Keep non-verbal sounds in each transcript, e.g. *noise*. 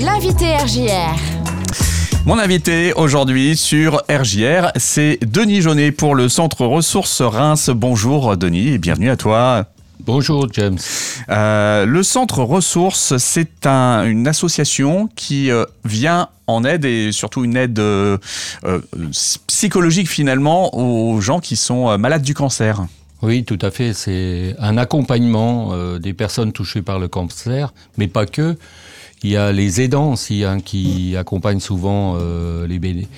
L'invité RJR. Mon invité aujourd'hui sur RJR, c'est Denis Jaunet pour le Centre Ressources Reims. Bonjour Denis et bienvenue à toi. Bonjour James. Euh, le Centre Ressources, c'est un- une association qui euh, vient en aide et surtout une aide euh, euh, psychologique finalement aux gens qui sont euh, malades du cancer. Oui, tout à fait. C'est un accompagnement euh, des personnes touchées par le cancer, mais pas que. Il y a les aidants aussi hein, qui accompagnent souvent euh, les,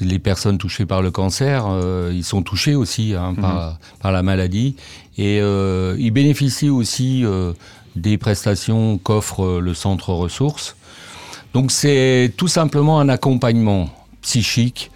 les personnes touchées par le cancer. Euh, ils sont touchés aussi hein, par, par la maladie et euh, ils bénéficient aussi des prestations qu'offre le centre ressources. Donc c'est tout simplement un accompagnement psychique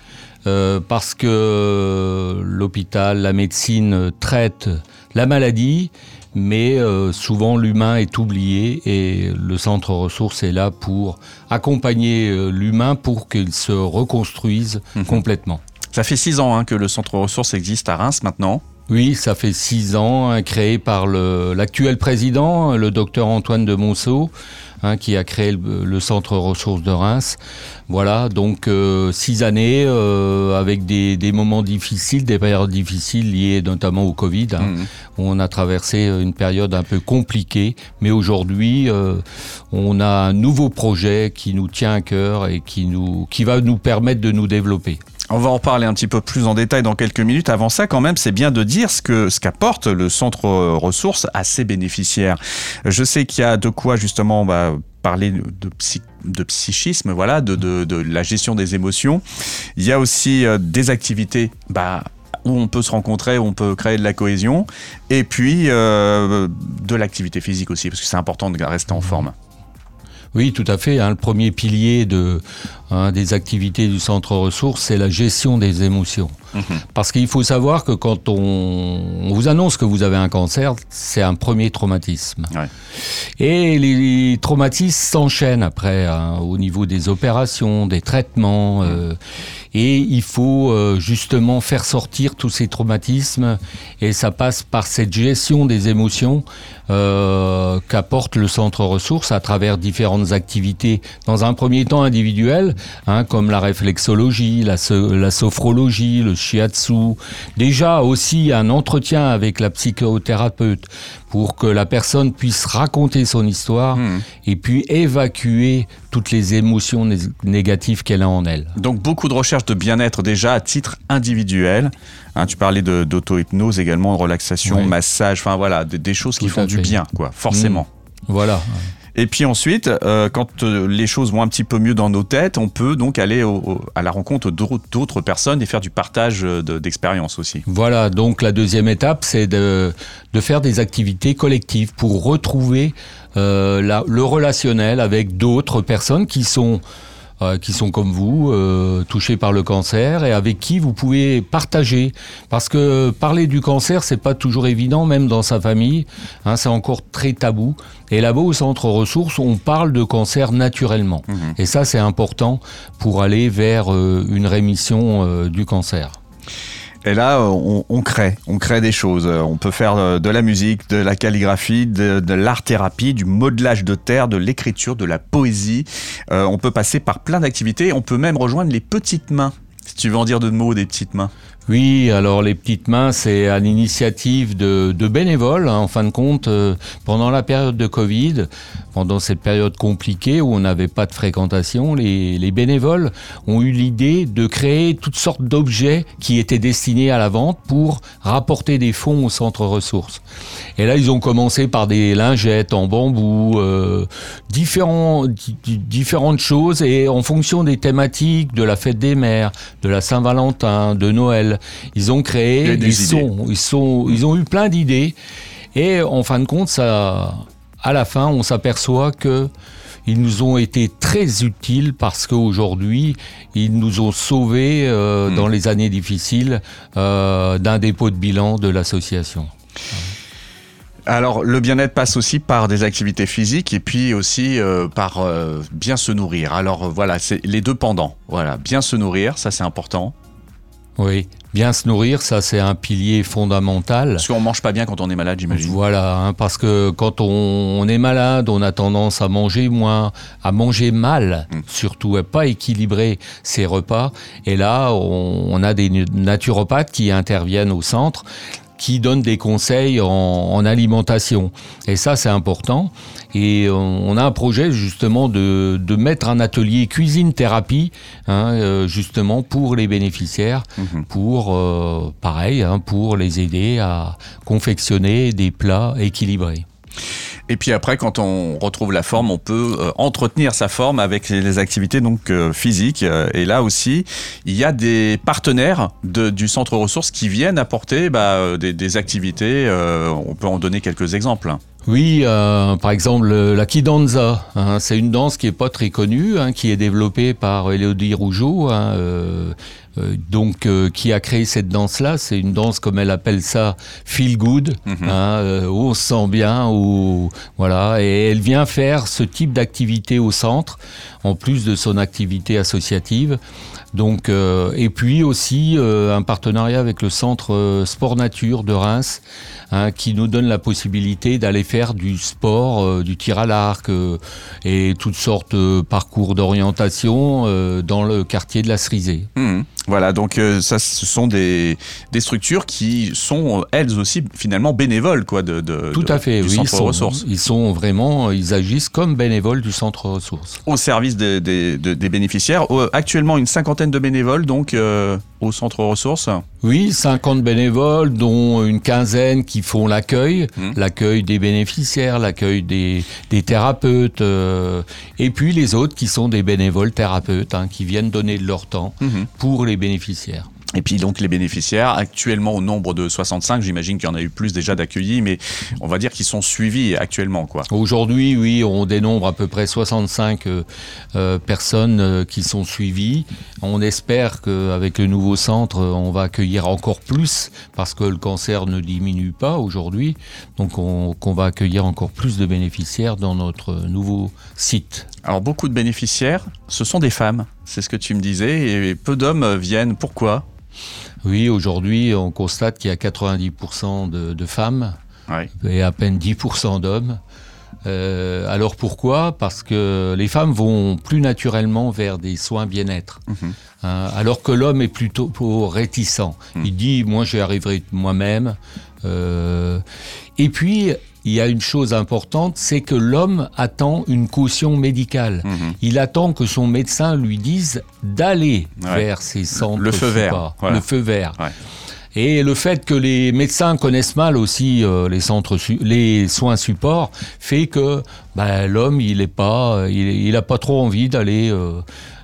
parce que l'hôpital, la médecine traite la maladie, mais euh, souvent l'humain est oublié et le centre ressources est là pour accompagner euh, l'humain pour qu'il se reconstruise complètement. Ça fait six ans hein, que le Centre Ressources existe à Reims maintenant. Oui, ça fait six ans, hein, créé par l'actuel président, le docteur Antoine de Monceau, hein, qui a créé le, le centre ressources de Reims. Voilà, donc euh, six années euh, avec des, des moments difficiles, des périodes difficiles liées notamment au Covid. hein. Mhm. On a traversé une période un peu compliquée, mais aujourd'hui, euh, on a un nouveau projet qui nous tient à cœur et qui, nous, qui va nous permettre de nous développer. On va en parler un petit peu plus en détail dans quelques minutes. Avant ça, quand même, c'est bien de dire ce que ce qu'apporte le centre euh, ressources à ses bénéficiaires. Je sais qu'il y a de quoi justement bah, parler de, de psy- de psychisme, voilà, de, de, de la gestion des émotions. Il y a aussi euh, des activités bah, où on peut se rencontrer, où on peut créer de la cohésion, et puis euh, de l'activité physique aussi, parce que c'est important de rester en forme. Oui, tout à fait. hein. le premier pilier hein, des activités du centre ressources, c'est la gestion des émotions. Parce qu'il faut savoir que quand on, on vous annonce que vous avez un cancer, c'est un premier traumatisme. Ouais. Et les traumatismes s'enchaînent après hein, au niveau des opérations, des traitements. euh, et il faut euh, justement faire sortir tous ces traumatismes. Et ça passe par cette gestion des émotions euh, qu'apporte le centre ressources à travers différentes activités. Dans un premier temps individuelles, hein, comme la réflexologie, la, so- la sophrologie, le shiatsu. Déjà aussi un entretien avec la psychothérapeute pour que la personne puisse raconter son histoire Mhm. et puis évacuer toutes les émotions né- négatives qu'elle a en elle. Donc beaucoup de recherches de bien-être déjà à titre individuel. Hein, tu parlais d'auto-hypnose également, de relaxation, Oui. massage, enfin voilà, des, des choses qui font du fait. bien, quoi, forcément. Voilà. Et puis ensuite, euh, quand euh, les choses vont un petit peu mieux dans nos têtes, on peut donc aller au- au- à la rencontre d'au- d'autres personnes et faire du partage euh, de- d'expériences aussi. Voilà, donc la deuxième étape, c'est de, de faire des activités collectives pour retrouver euh, la- le relationnel avec d'autres personnes qui sont, euh, qui sont comme vous, euh, touchées par le cancer et avec qui vous pouvez partager. Parce que parler du cancer, c'est pas toujours évident, même dans sa famille. hein, c'est encore très tabou. Et là-bas, au centre ressources, on parle de cancer naturellement. Et ça, c'est important pour aller vers euh, une rémission du cancer. Et là, euh, on, crée, on crée des choses. Euh, On peut faire euh, de la musique, de la calligraphie, de, l'art-thérapie, du modelage de terre, de l'écriture, de la poésie. On peut passer par plein d'activités. On peut même rejoindre les petites mains. Tu veux en dire deux mots des petites mains. Oui, alors les petites mains, c'est à l'initiative de, bénévoles, hein, en fin de compte, euh, pendant la période de Covid, pendant cette période compliquée où on n'avait pas de fréquentation, les, les bénévoles ont eu l'idée de créer toutes sortes d'objets qui étaient destinés à la vente pour rapporter des fonds au centre ressources. Et là, ils ont commencé par des lingettes en bambou, euh, différentes choses, et en fonction des thématiques de la fête des mères, de la Saint-Valentin, de Noël, ils ont créé, ils, sont, ils, sont, ils ont eu plein d'idées, et en fin de compte, ça, à la fin, on s'aperçoit que ils nous ont été très utiles parce qu'aujourd'hui, ils nous ont sauvés euh, Mm. dans les années difficiles euh, d'un dépôt de bilan de l'association. Alors, le bien-être passe aussi par des activités physiques et puis aussi euh, par euh, bien se nourrir. Alors euh, voilà, c'est les deux pendants. Voilà, bien se nourrir, ça c'est important. Oui, Bien se nourrir, ça c'est un pilier fondamental. Parce qu'on mange pas bien quand on est malade, j'imagine. Voilà, hein, parce que quand on, est malade, on a tendance à manger moins, à manger mal, hmm. surtout à pas équilibrer ses repas. Et là, on, on a des naturopathes qui interviennent au centre qui donne des conseils en, alimentation. Et ça, c'est important. Et on a un projet justement de, mettre un atelier cuisine-thérapie, hein, euh, justement pour les bénéficiaires, mhm. pour, euh, pareil, hein, pour les aider à confectionner des plats équilibrés. Et puis après, quand on retrouve la forme, on peut euh, entretenir sa forme avec les activités donc euh, physiques. Euh, et là aussi, il y a des partenaires du centre ressources qui viennent apporter bah, des, activités. on peut en donner quelques exemples. Oui, par exemple la kidanza, hein, c'est une danse qui est pas très connue, hein, qui est développée par Elodie Rougeau, hein, donc qui a créé cette danse-là. C'est une danse comme elle appelle ça, feel good, mhm. où on se sent bien, où voilà, et elle vient faire ce type d'activité au centre, en plus de son activité associative. Donc, euh, et puis aussi euh, un partenariat avec le centre euh, Sport Nature de Reims, hein, qui nous donne la possibilité d'aller faire du sport, du tir à l'arc et toutes sortes de parcours d'orientation dans le quartier de la Cerisée. Mmh. Voilà, donc ça, ce sont des, des, structures qui sont elles aussi finalement bénévoles, quoi, de, de tout à fait. Du oui, centre ils ressources. Ils sont vraiment, ils agissent comme bénévoles du centre ressources. Au service des, des, des bénéficiaires. Actuellement, une cinquantaine de bénévoles donc euh, au centre ressources Oui, 50 bénévoles, dont une quinzaine qui font l'accueil, mmh. l'accueil des bénéficiaires, l'accueil des, thérapeutes, euh, et puis les autres qui sont des bénévoles thérapeutes, hein, qui viennent donner de leur temps mmh. pour les bénéficiaires. Et puis donc les bénéficiaires, actuellement au nombre de 65, j'imagine qu'il y en a eu plus déjà d'accueillis, mais on va dire qu'ils sont suivis actuellement. quoi. Aujourd'hui, oui, on dénombre à peu près 65 euh, euh, personnes euh, qui sont suivies. On espère qu'avec le nouveau centre, on va accueillir encore plus, parce que le cancer ne diminue pas aujourd'hui, donc on, qu'on va accueillir encore plus de bénéficiaires dans notre nouveau site. Alors beaucoup de bénéficiaires, ce sont des femmes, c'est ce que tu me disais, et peu d'hommes viennent. Pourquoi? Oui, aujourd'hui, on constate qu'il y a 90% de, femmes et à peine 10% d'hommes. Euh, alors pourquoi? Parce que les femmes vont plus naturellement vers des soins bien-être, mhm. hein, alors que l'homme est plutôt réticent. Mhm. Il dit moi j'y arriverai moi-même. Euh, et puis il y a une chose importante, c'est que l'homme attend une caution médicale. Mhm. Il attend que son médecin lui dise d'aller vers ces centres. Le feu vert. Le feu vert. Et le fait que les médecins connaissent mal aussi euh, les centres, les soins supports, fait que bah, l'homme, il n'est pas, il, a pas trop envie d'aller. Euh,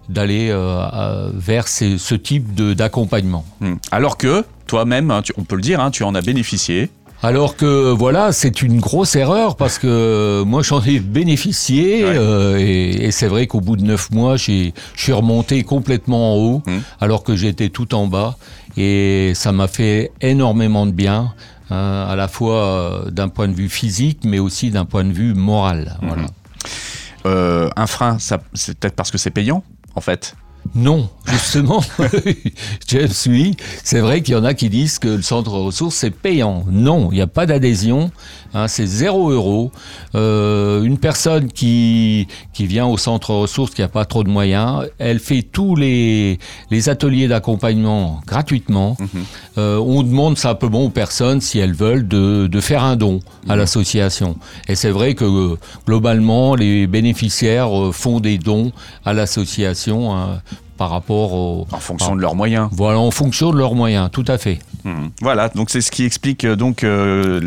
d'aller euh, vers ce type d'accompagnement. Hmm. Alors que toi-même, hein, on peut le dire, hein, tu en as bénéficié. Alors que voilà, c'est une grosse erreur parce que moi j'en ai bénéficié euh, et, c'est vrai qu'au bout de neuf mois, je suis remonté complètement en haut mmh. alors que j'étais tout en bas et ça m'a fait énormément de bien. Hein, à la fois euh, d'un point de vue physique mais aussi d'un point de vue moral. Mmh. Euh, un frein, c'est peut-être parce que c'est payant en fait? Non, justement, *laughs* je suis. C'est vrai qu'il y en a qui disent que le centre ressources c'est payant. Non, il n'y a pas d'adhésion. Hein, c'est zéro euro. Euh, une personne qui qui vient au centre ressources qui n'a pas trop de moyens, elle fait tous les les ateliers d'accompagnement gratuitement. Mhm. Euh, on demande simplement aux personnes si elles veulent de, de faire un don à mhm. l'association. Et c'est vrai que globalement les bénéficiaires euh, font des dons à l'association. Hein, par rapport au... En fonction de leurs moyens. Voilà, en fonction de leurs moyens, tout à fait. Hmm. Voilà, donc c'est ce qui explique euh, donc euh,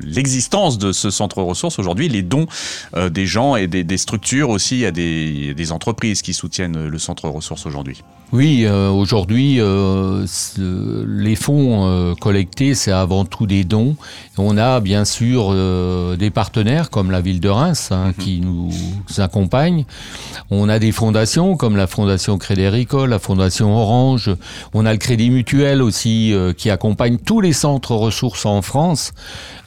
l'existence de ce centre ressources aujourd'hui, les dons euh, des gens et des, structures aussi, a des, des entreprises qui soutiennent le centre ressources aujourd'hui. Oui, aujourd'hui, les fonds collectés, c'est avant tout des dons. On a bien sûr des partenaires comme la ville de Reims hein, mhm. qui nous accompagnent. On a des comme la Fondation Crédit Agricole, la Fondation Orange. On a le Crédit Mutuel aussi euh, qui accompagne tous les centres ressources en France.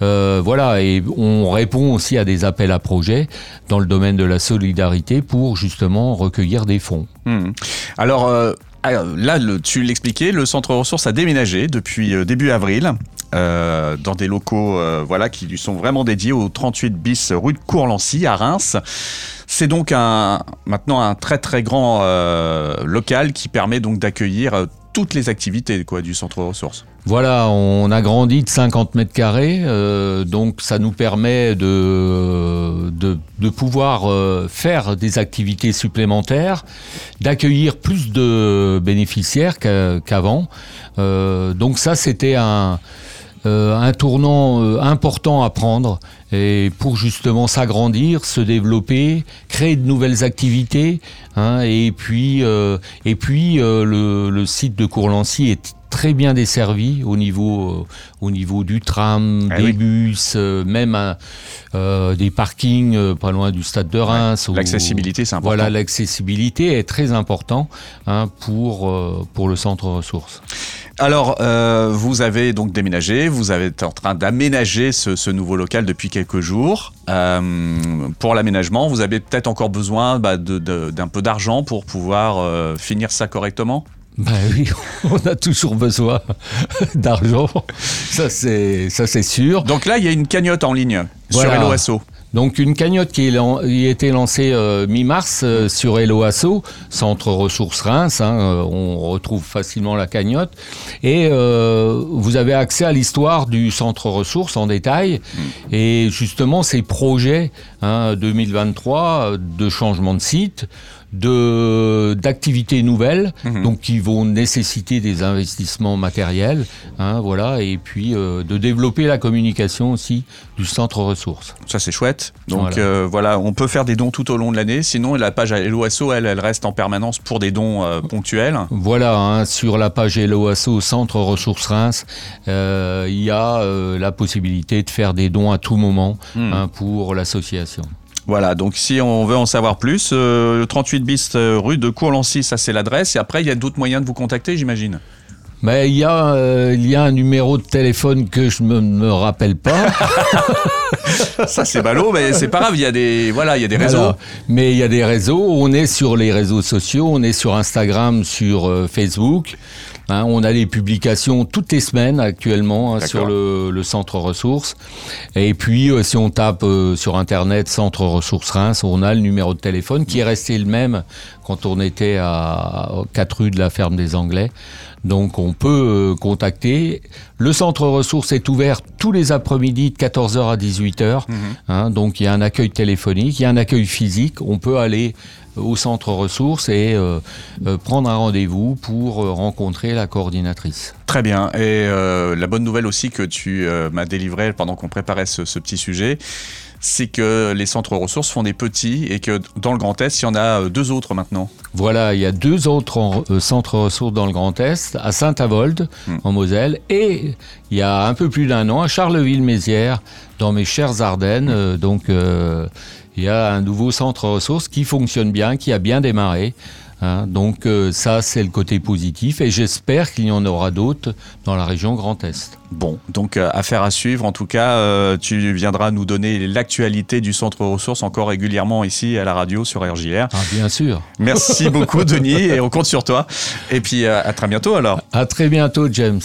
Euh, voilà, et on répond aussi à des appels à projets dans le domaine de la solidarité pour justement recueillir des fonds. Hmm. Alors, euh, Alors, là, tu l'expliquais, le centre ressources a déménagé depuis euh, début avril. euh, dans des locaux euh, voilà qui lui sont vraiment dédiés au 38 bis rue de Courlancy à Reims. C'est donc un maintenant un très très grand local qui permet donc d'accueillir toutes les activités du centre ressources. Voilà, on a grandi de 50 mètres carrés, euh, donc ça nous permet de, de, pouvoir euh, faire des activités supplémentaires, d'accueillir plus de bénéficiaires qu'a- qu'avant. Euh, donc ça, c'était un, euh, un tournant euh, important à prendre et pour justement s'agrandir, se développer, créer de nouvelles activités. hein, et puis, euh, et puis euh, le, le site de Courlancy est très bien desservi au niveau, euh, au niveau du tram, Ah des oui. bus, euh, même euh, des parkings pas loin du stade de Reims. L'accessibilité c'est important. Voilà, l'accessibilité est très important hein, pour, pour le centre ressources. Alors, vous avez donc déménagé, vous été en train d'aménager ce, ce nouveau local depuis quelques jours. Pour l'aménagement, vous avez peut-être encore besoin bah, d'un peu d'argent pour pouvoir finir ça correctement? Ben *laughs* oui, on a toujours besoin d'argent, ça c'est ça c'est sûr. Donc là, il y a une cagnotte en ligne Voilà. sur LOSO. Donc une cagnotte qui, a été lancée euh, mi-mars euh, sur Eloasso, Centre Ressources Reims, hein, euh, on retrouve facilement la cagnotte, et euh, vous avez accès à l'histoire du Centre Ressources en détail, et justement ces projets hein, 2023 euh, de changement de site, de d'activités nouvelles, Mhm. donc qui vont nécessiter des investissements matériels, hein, voilà, et puis euh, de développer la communication aussi du centre ressources. Ça, c'est chouette. Donc Voilà. euh, voilà, on peut faire des dons tout au long de l'année. Sinon, la page à LOSO, elle, elle reste en permanence pour des dons euh, ponctuels. Voilà, hein, sur la page LOASO Centre Ressources Reims, euh, il y a la possibilité de faire des dons à tout moment Hmm. hein, pour l'association. Voilà, donc si on veut en savoir plus, euh, 38 bis rue de Courlancy, ça c'est l'adresse. Et après, il y a d'autres moyens de vous contacter, j'imagine. Mais il y, a, euh, il y a un numéro de téléphone que je me, me rappelle pas. *laughs* Ça c'est ballot, mais c'est pas grave. Il y a des, voilà, il y a des réseaux. Voilà. Mais il y a des réseaux. On est sur les réseaux sociaux. On est sur Instagram, sur euh, Facebook. Hein, on a des publications toutes les semaines actuellement hein, sur le, le centre ressources. Et puis, euh, si on tape euh, sur Internet Centre ressources Reims, on a le numéro de téléphone qui est resté le même quand on était à 4 rue de la ferme des Anglais. Donc, on peut euh, contacter. Le centre ressources est ouvert tous les après-midi de 14h à 18h. Hein, donc il y a un accueil téléphonique, il y a un accueil physique. On peut aller au centre ressources et euh, euh, prendre un rendez-vous pour euh, rencontrer la coordinatrice. Très bien. Et la bonne nouvelle aussi que tu m'as délivrée pendant qu'on préparait ce petit sujet, c'est que les centres ressources font des petits et que dans le Grand Est, il y en a euh, deux autres maintenant. Voilà, il y a deux autres en- euh, centres ressources dans le Grand Est, à Saint-Avold, Hmm. en Moselle, et il y a un peu plus d'un an à Charleville-Mézières, dans mes chères Ardennes. Euh, donc il y a un nouveau centre ressources qui fonctionne bien, qui a bien démarré. Hein. donc euh, ça, c'est le côté positif, et j'espère qu'il y en aura d'autres dans la région Grand Est. Bon, donc euh, affaire à suivre. En tout cas, euh, tu viendras nous donner l'actualité du centre ressources encore régulièrement ici à la radio sur RJR. Ah, bien sûr. Merci beaucoup, Denis, et on compte sur toi. Et puis à très bientôt alors. À très bientôt, James.